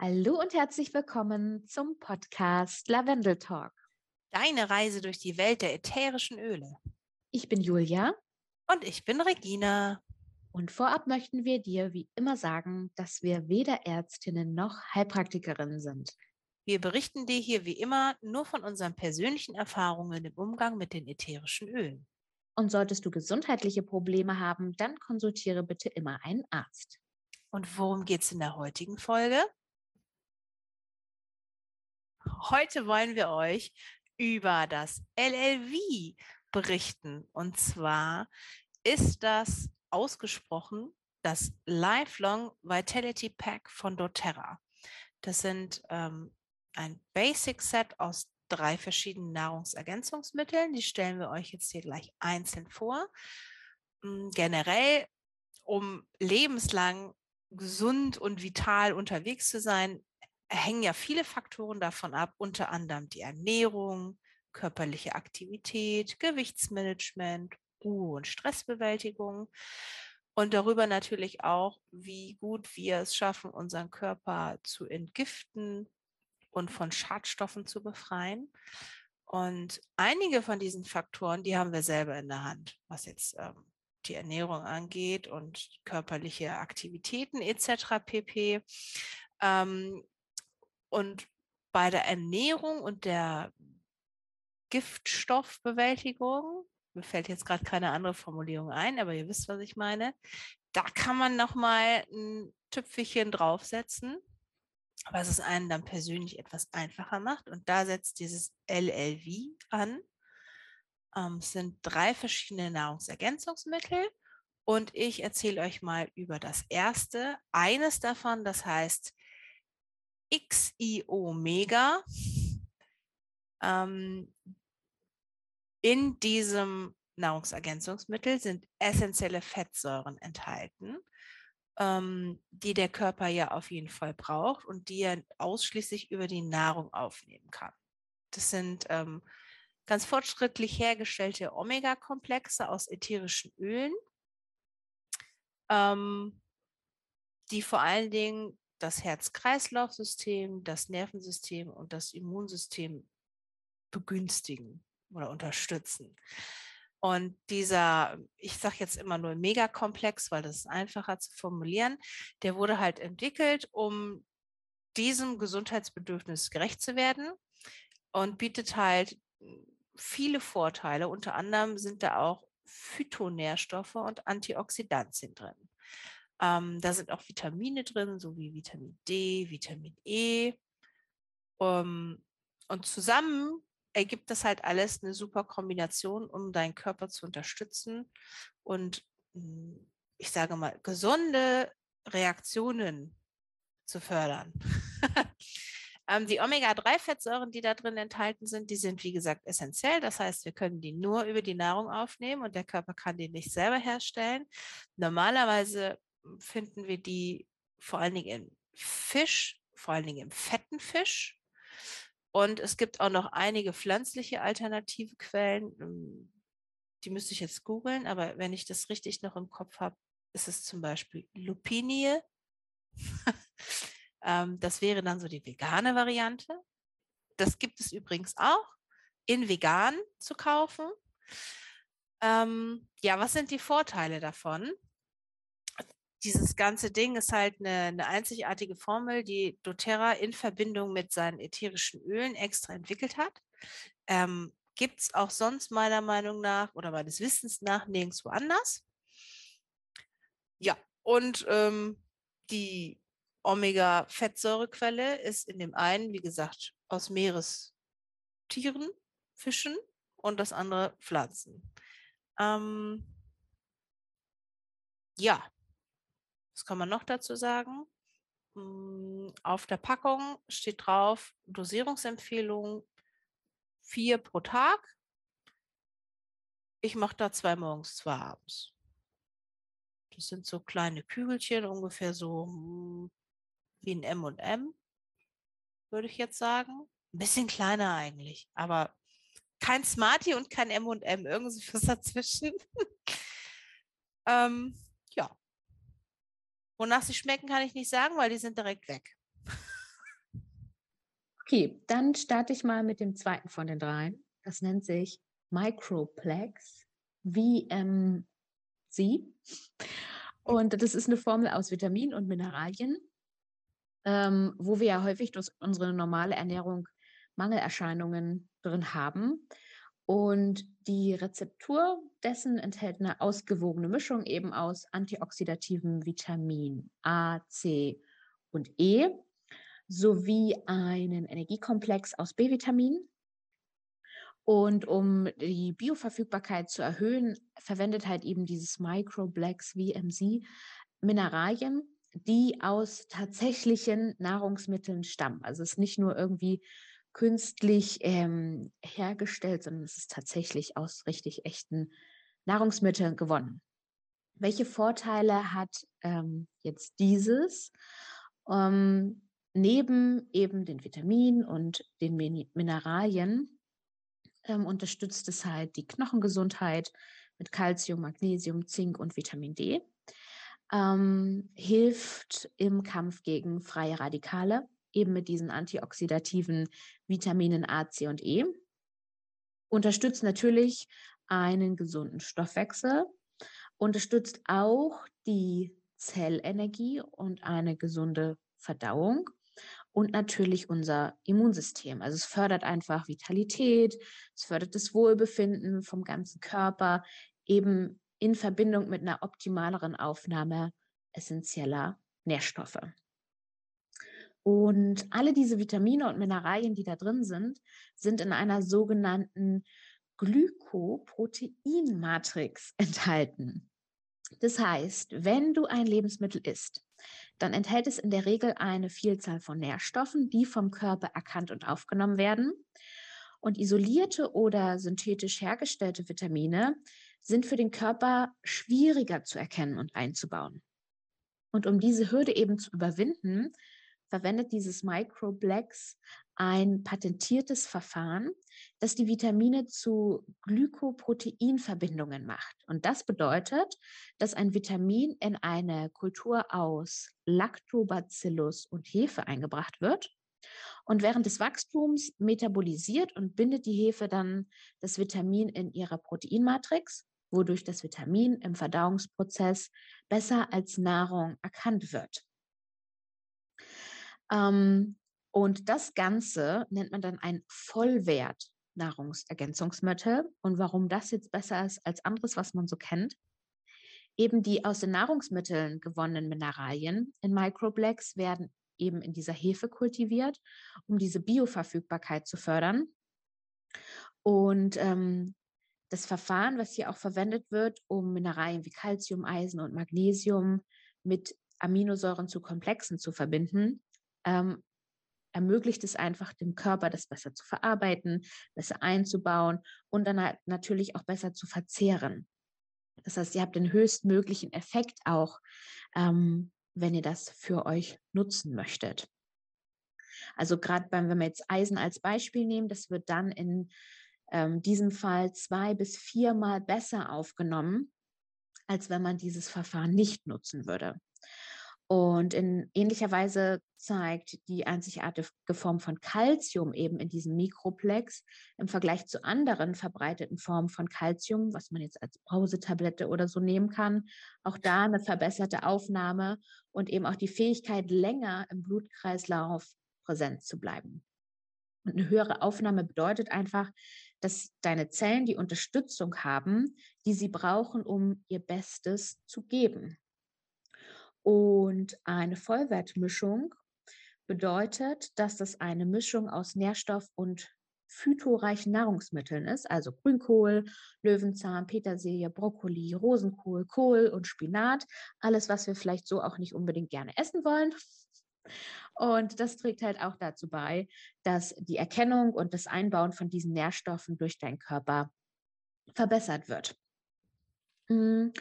Hallo und herzlich willkommen zum Podcast Lavendel Talk. Deine Reise durch die Welt der ätherischen Öle. Ich bin Julia. Und ich bin Regina. Und vorab möchten wir dir wie immer sagen, dass wir weder Ärztinnen noch Heilpraktikerinnen sind. Wir berichten dir hier wie immer nur von unseren persönlichen Erfahrungen im Umgang mit den ätherischen Ölen. Und solltest du gesundheitliche Probleme haben, dann konsultiere bitte immer einen Arzt. Und worum geht es in der heutigen Folge? Heute wollen wir euch über das LLV berichten. Und zwar ist das ausgesprochen das Lifelong Vitality Pack von doTERRA. Das sind ähm, ein Basic Set aus drei verschiedenen Nahrungsergänzungsmitteln. Die stellen wir euch jetzt hier gleich einzeln vor. Hm, generell, um lebenslang gesund und vital unterwegs zu sein, hängen ja viele Faktoren davon ab, unter anderem die Ernährung, körperliche Aktivität, Gewichtsmanagement, Ruhe und Stressbewältigung und darüber natürlich auch, wie gut wir es schaffen, unseren Körper zu entgiften und von Schadstoffen zu befreien. Und einige von diesen Faktoren, die haben wir selber in der Hand, was jetzt ähm, die Ernährung angeht und körperliche Aktivitäten etc. pp. Ähm, und bei der Ernährung und der Giftstoffbewältigung, mir fällt jetzt gerade keine andere Formulierung ein, aber ihr wisst, was ich meine, da kann man nochmal ein Tüpfelchen draufsetzen, was es einen dann persönlich etwas einfacher macht. Und da setzt dieses LLV an. Ähm, es sind drei verschiedene Nahrungsergänzungsmittel. Und ich erzähle euch mal über das erste. Eines davon, das heißt XI Omega ähm, in diesem Nahrungsergänzungsmittel sind essentielle Fettsäuren enthalten, ähm, die der Körper ja auf jeden Fall braucht und die er ausschließlich über die Nahrung aufnehmen kann. Das sind ähm, ganz fortschrittlich hergestellte Omega-Komplexe aus ätherischen Ölen, ähm, die vor allen Dingen das Herz-Kreislauf-System, das Nervensystem und das Immunsystem begünstigen oder unterstützen. Und dieser, ich sage jetzt immer nur Megakomplex, weil das ist einfacher zu formulieren, der wurde halt entwickelt, um diesem Gesundheitsbedürfnis gerecht zu werden und bietet halt viele Vorteile. Unter anderem sind da auch Phytonährstoffe und Antioxidantien drin. Ähm, da sind auch Vitamine drin, so wie Vitamin D, Vitamin E. Um, und zusammen ergibt das halt alles eine super Kombination, um deinen Körper zu unterstützen und hm, ich sage mal, gesunde Reaktionen zu fördern. ähm, die Omega-3-Fettsäuren, die da drin enthalten sind, die sind, wie gesagt, essentiell. Das heißt, wir können die nur über die Nahrung aufnehmen und der Körper kann die nicht selber herstellen. Normalerweise finden wir die vor allen Dingen im Fisch, vor allen Dingen im fetten Fisch. Und es gibt auch noch einige pflanzliche alternative Quellen. Ähm, die müsste ich jetzt googeln, aber wenn ich das richtig noch im Kopf habe, ist es zum Beispiel Lupinie. Ähm, das wäre dann so die vegane Variante. Das gibt es übrigens auch in vegan zu kaufen. Ähm, ja, was sind die Vorteile davon? Dieses ganze Ding ist halt eine, eine einzigartige Formel, die doTERRA in Verbindung mit seinen ätherischen Ölen extra entwickelt hat. Ähm, Gibt es auch sonst meiner Meinung nach oder meines Wissens nach nirgendwo anders. Ja, und ähm, die Omega-Fettsäurequelle ist in dem einen, wie gesagt, aus Meerestieren, Fischen und das andere Pflanzen. Ähm, ja, was kann man noch dazu sagen? Hm, auf der Packung steht drauf Dosierungsempfehlung vier pro Tag. Ich mache da zwei morgens, zwei abends. Das sind so kleine Kügelchen, ungefähr so hm, wie ein M&M, würde ich jetzt sagen. Ein bisschen kleiner eigentlich, aber kein Smartie und kein M&M, irgendwie was dazwischen. ähm, Wonach sie schmecken, kann ich nicht sagen, weil die sind direkt weg. Okay, dann starte ich mal mit dem zweiten von den dreien. Das nennt sich Microplex VMC. Und das ist eine Formel aus Vitaminen und Mineralien, ähm, wo wir ja häufig durch unsere normale Ernährung Mangelerscheinungen drin haben. Und die Rezeptur dessen enthält eine ausgewogene Mischung eben aus antioxidativen Vitamin A, C und E sowie einen Energiekomplex aus B-Vitaminen. Und um die Bioverfügbarkeit zu erhöhen, verwendet halt eben dieses Microblex VMC Mineralien, die aus tatsächlichen Nahrungsmitteln stammen. Also es ist nicht nur irgendwie künstlich ähm, hergestellt, sondern es ist tatsächlich aus richtig echten Nahrungsmitteln gewonnen. Welche Vorteile hat ähm, jetzt dieses? Ähm, neben eben den Vitaminen und den Min Mineralien ähm, unterstützt es halt die Knochengesundheit mit Calcium, Magnesium, Zink und Vitamin D. Ähm, hilft im Kampf gegen freie Radikale, eben mit diesen antioxidativen Vitaminen A, C und E. Unterstützt natürlich einen gesunden Stoffwechsel, unterstützt auch die Zellenergie und eine gesunde Verdauung und natürlich unser Immunsystem. Also es fördert einfach Vitalität, es fördert das Wohlbefinden vom ganzen Körper, eben in Verbindung mit einer optimaleren Aufnahme essentieller Nährstoffe. Und alle diese Vitamine und Mineralien, die da drin sind, sind in einer sogenannten Glykoproteinmatrix enthalten. Das heißt, wenn du ein Lebensmittel isst, dann enthält es in der Regel eine Vielzahl von Nährstoffen, die vom Körper erkannt und aufgenommen werden. Und isolierte oder synthetisch hergestellte Vitamine sind für den Körper schwieriger zu erkennen und einzubauen. Und um diese Hürde eben zu überwinden, verwendet dieses Microblex ein patentiertes Verfahren, das die Vitamine zu Glykoproteinverbindungen macht. Und das bedeutet, dass ein Vitamin in eine Kultur aus Lactobacillus und Hefe eingebracht wird. Und während des Wachstums metabolisiert und bindet die Hefe dann das Vitamin in ihrer Proteinmatrix, wodurch das Vitamin im Verdauungsprozess besser als Nahrung erkannt wird. Ähm, und das Ganze nennt man dann ein Vollwert Nahrungsergänzungsmittel. Und warum das jetzt besser ist als anderes, was man so kennt, eben die aus den Nahrungsmitteln gewonnenen Mineralien in Microblex werden eben in dieser Hefe kultiviert, um diese Bioverfügbarkeit zu fördern. Und ähm, das Verfahren, was hier auch verwendet wird, um Mineralien wie Calcium, Eisen und Magnesium mit Aminosäuren zu Komplexen zu verbinden, ähm, ermöglicht es einfach dem Körper, das besser zu verarbeiten, besser einzubauen und dann halt natürlich auch besser zu verzehren. Das heißt, ihr habt den höchstmöglichen Effekt auch, ähm, wenn ihr das für euch nutzen möchtet. Also gerade beim, wenn wir jetzt Eisen als Beispiel nehmen, das wird dann in ähm, diesem Fall zwei bis viermal besser aufgenommen, als wenn man dieses Verfahren nicht nutzen würde. Und in ähnlicher Weise zeigt die einzigartige Form von Calcium eben in diesem Mikroplex im Vergleich zu anderen verbreiteten Formen von Calcium, was man jetzt als Brausetablette oder so nehmen kann, auch da eine verbesserte Aufnahme und eben auch die Fähigkeit, länger im Blutkreislauf präsent zu bleiben. Und eine höhere Aufnahme bedeutet einfach, dass deine Zellen die Unterstützung haben, die sie brauchen, um ihr Bestes zu geben. Und eine Vollwertmischung bedeutet, dass das eine Mischung aus Nährstoff- und phytoreichen Nahrungsmitteln ist, also Grünkohl, Löwenzahn, Petersilie, Brokkoli, Rosenkohl, Kohl und Spinat. Alles, was wir vielleicht so auch nicht unbedingt gerne essen wollen. Und das trägt halt auch dazu bei, dass die Erkennung und das Einbauen von diesen Nährstoffen durch deinen Körper verbessert wird. Hm.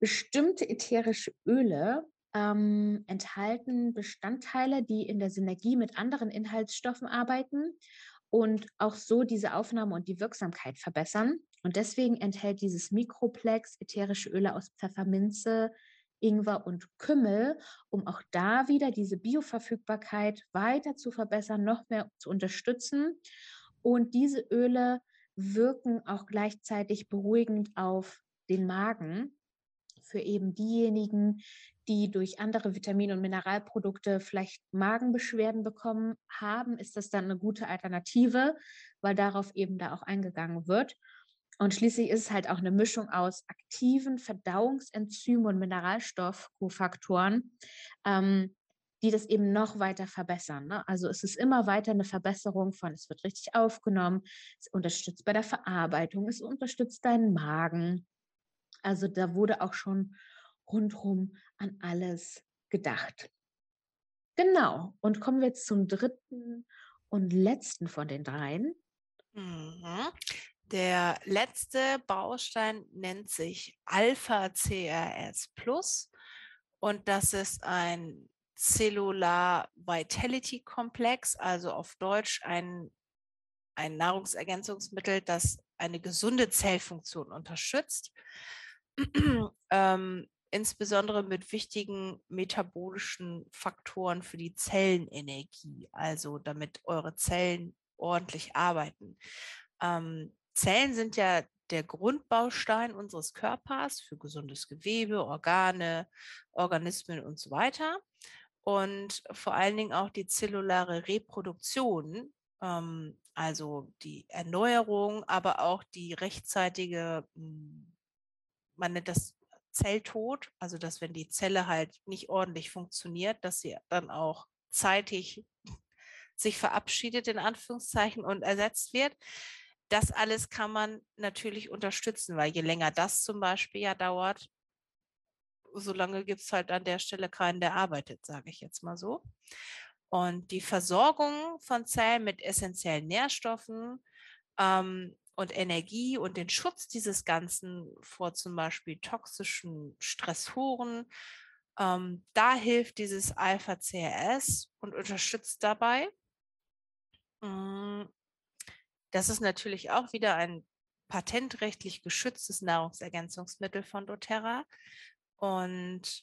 Bestimmte ätherische Öle ähm, enthalten Bestandteile, die in der Synergie mit anderen Inhaltsstoffen arbeiten und auch so diese Aufnahme und die Wirksamkeit verbessern. Und deswegen enthält dieses Mikroplex ätherische Öle aus Pfefferminze, Ingwer und Kümmel, um auch da wieder diese Bioverfügbarkeit weiter zu verbessern, noch mehr zu unterstützen. Und diese Öle wirken auch gleichzeitig beruhigend auf den Magen für eben diejenigen, die durch andere Vitamin- und Mineralprodukte vielleicht Magenbeschwerden bekommen haben, ist das dann eine gute Alternative, weil darauf eben da auch eingegangen wird. Und schließlich ist es halt auch eine Mischung aus aktiven Verdauungsenzymen und Mineralstoffkofaktoren, ähm, die das eben noch weiter verbessern. Ne? Also es ist immer weiter eine Verbesserung von, es wird richtig aufgenommen, es unterstützt bei der Verarbeitung, es unterstützt deinen Magen. Also da wurde auch schon rundherum an alles gedacht. Genau. Und kommen wir jetzt zum dritten und letzten von den dreien. Mhm. Der letzte Baustein nennt sich Alpha-CRS Plus und das ist ein Cellular Vitality Komplex, also auf Deutsch ein, ein Nahrungsergänzungsmittel, das eine gesunde Zellfunktion unterstützt, ähm, insbesondere mit wichtigen metabolischen Faktoren für die Zellenenergie, also damit eure Zellen ordentlich arbeiten. Ähm, Zellen sind ja der Grundbaustein unseres Körpers für gesundes Gewebe, Organe, Organismen und so weiter. Und vor allen Dingen auch die zellulare Reproduktion, ähm, also die Erneuerung, aber auch die rechtzeitige, hm, man nennt das Zelltod, also dass wenn die Zelle halt nicht ordentlich funktioniert, dass sie dann auch zeitig sich verabschiedet in Anführungszeichen und ersetzt wird das alles kann man natürlich unterstützen, weil je länger das zum Beispiel ja dauert, solange gibt es halt an der Stelle keinen, der arbeitet, sage ich jetzt mal so. Und die Versorgung von Zellen mit essentiellen Nährstoffen ähm, und Energie und den Schutz dieses Ganzen vor zum Beispiel toxischen Stressoren, ähm, da hilft dieses Alpha-CRS und unterstützt dabei. Mm, das ist natürlich auch wieder ein patentrechtlich geschütztes Nahrungsergänzungsmittel von doTERRA. Und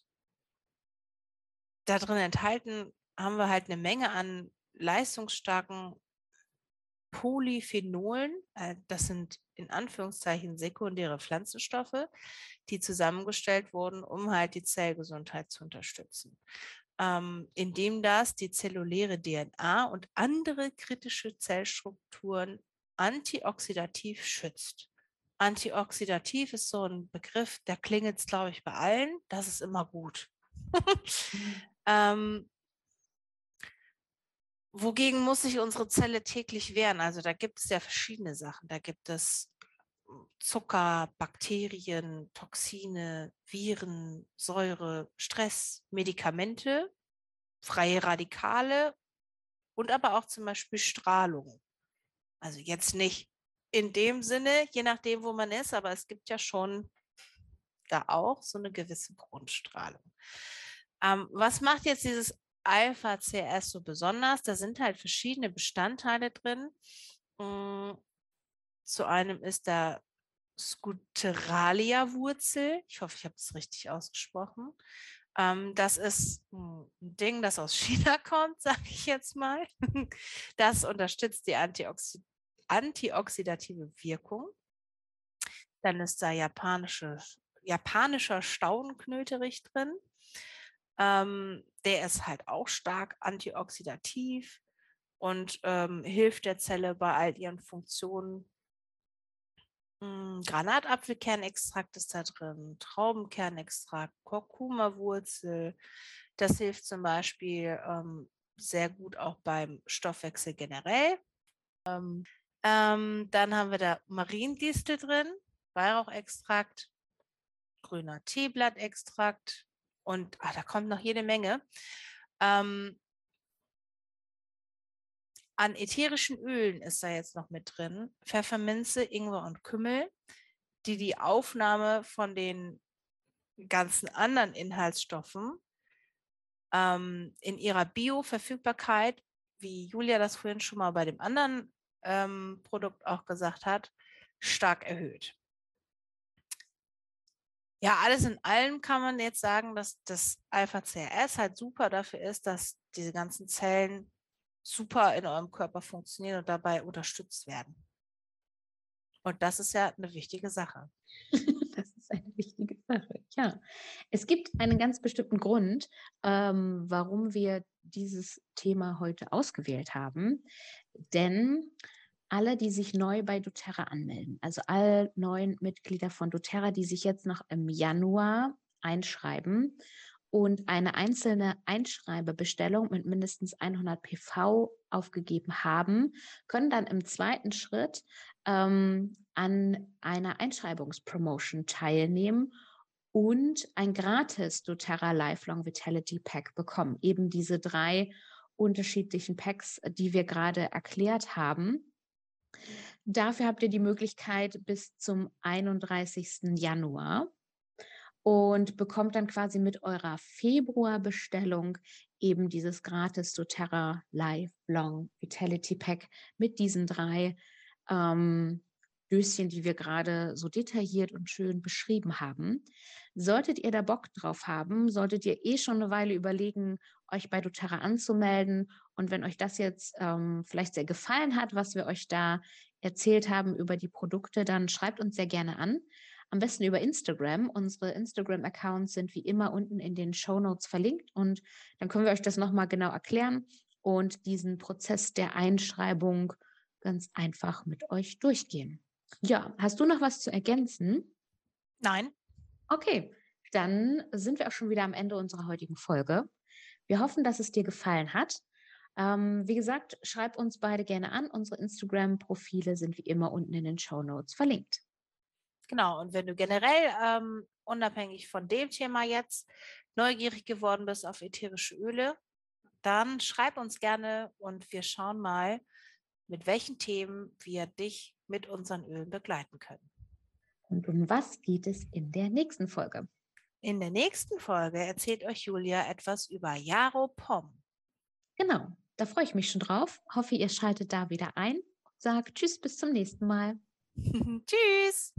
darin enthalten haben wir halt eine Menge an leistungsstarken Polyphenolen. Äh, das sind in Anführungszeichen sekundäre Pflanzenstoffe, die zusammengestellt wurden, um halt die Zellgesundheit zu unterstützen. Ähm, indem das die zelluläre DNA und andere kritische Zellstrukturen antioxidativ schützt. Antioxidativ ist so ein Begriff, der klingelt, glaube ich, bei allen. Das ist immer gut. Mhm. ähm, wogegen muss sich unsere Zelle täglich wehren? Also da gibt es ja verschiedene Sachen. Da gibt es Zucker, Bakterien, Toxine, Viren, Säure, Stress, Medikamente, freie Radikale und aber auch zum Beispiel Strahlung. Also jetzt nicht in dem Sinne, je nachdem, wo man ist, aber es gibt ja schon da auch so eine gewisse Grundstrahlung. Ähm, was macht jetzt dieses Alpha-CS so besonders? Da sind halt verschiedene Bestandteile drin. Hm, zu einem ist da Scuteralia-Wurzel. Ich hoffe, ich habe es richtig ausgesprochen. Ähm, das ist ein Ding, das aus China kommt, sage ich jetzt mal. Das unterstützt die Antioxid antioxidative Wirkung. Dann ist da japanische, japanischer Staudenknöterich drin. Ähm, der ist halt auch stark antioxidativ und ähm, hilft der Zelle bei all ihren Funktionen hm, Granatapfelkernextrakt ist da drin, Traubenkernextrakt, Kurkuma-Wurzel. Das hilft zum Beispiel ähm, sehr gut auch beim Stoffwechsel generell. Ähm, ähm, dann haben wir da Mariendistel drin, Weihrauchextrakt, grüner Teeblattextrakt und ach, da kommt noch jede Menge. Ähm, an ätherischen Ölen ist da jetzt noch mit drin. Pfefferminze, Ingwer und Kümmel, die die Aufnahme von den ganzen anderen Inhaltsstoffen ähm, in ihrer Bioverfügbarkeit, wie Julia das vorhin schon mal bei dem anderen ähm, Produkt auch gesagt hat, stark erhöht. Ja, alles in allem kann man jetzt sagen, dass das Alpha-CRS halt super dafür ist, dass diese ganzen Zellen super in eurem Körper funktionieren und dabei unterstützt werden. Und das ist ja eine wichtige Sache. das ist eine wichtige Sache, ja. Es gibt einen ganz bestimmten Grund, ähm, warum wir dieses Thema heute ausgewählt haben. Denn alle, die sich neu bei doTERRA anmelden, also alle neuen Mitglieder von doTERRA, die sich jetzt noch im Januar einschreiben und eine einzelne Einschreibebestellung mit mindestens 100 PV aufgegeben haben, können dann im zweiten Schritt ähm, an einer Einschreibungspromotion teilnehmen und ein gratis doTERRA Lifelong Vitality Pack bekommen. Eben diese drei unterschiedlichen Packs, die wir gerade erklärt haben. Dafür habt ihr die Möglichkeit bis zum 31. Januar und bekommt dann quasi mit eurer Februarbestellung eben dieses gratis doTERRA Lifelong Vitality Pack mit diesen drei ähm, Döschen, die wir gerade so detailliert und schön beschrieben haben. Solltet ihr da Bock drauf haben, solltet ihr eh schon eine Weile überlegen, euch bei doTERRA anzumelden. Und wenn euch das jetzt ähm, vielleicht sehr gefallen hat, was wir euch da erzählt haben über die Produkte, dann schreibt uns sehr gerne an. Am besten über Instagram. Unsere Instagram-Accounts sind wie immer unten in den Show Notes verlinkt und dann können wir euch das nochmal genau erklären und diesen Prozess der Einschreibung ganz einfach mit euch durchgehen. Ja, hast du noch was zu ergänzen? Nein. Okay, dann sind wir auch schon wieder am Ende unserer heutigen Folge. Wir hoffen, dass es dir gefallen hat. Ähm, wie gesagt, schreib uns beide gerne an. Unsere Instagram-Profile sind wie immer unten in den Show Notes verlinkt. Genau, und wenn du generell ähm, unabhängig von dem Thema jetzt neugierig geworden bist auf ätherische Öle, dann schreib uns gerne und wir schauen mal, mit welchen Themen wir dich mit unseren Ölen begleiten können. Und um was geht es in der nächsten Folge? In der nächsten Folge erzählt euch Julia etwas über Jaro Pom. Genau, da freue ich mich schon drauf. Hoffe, ihr schaltet da wieder ein. Sag Tschüss, bis zum nächsten Mal. Tschüss.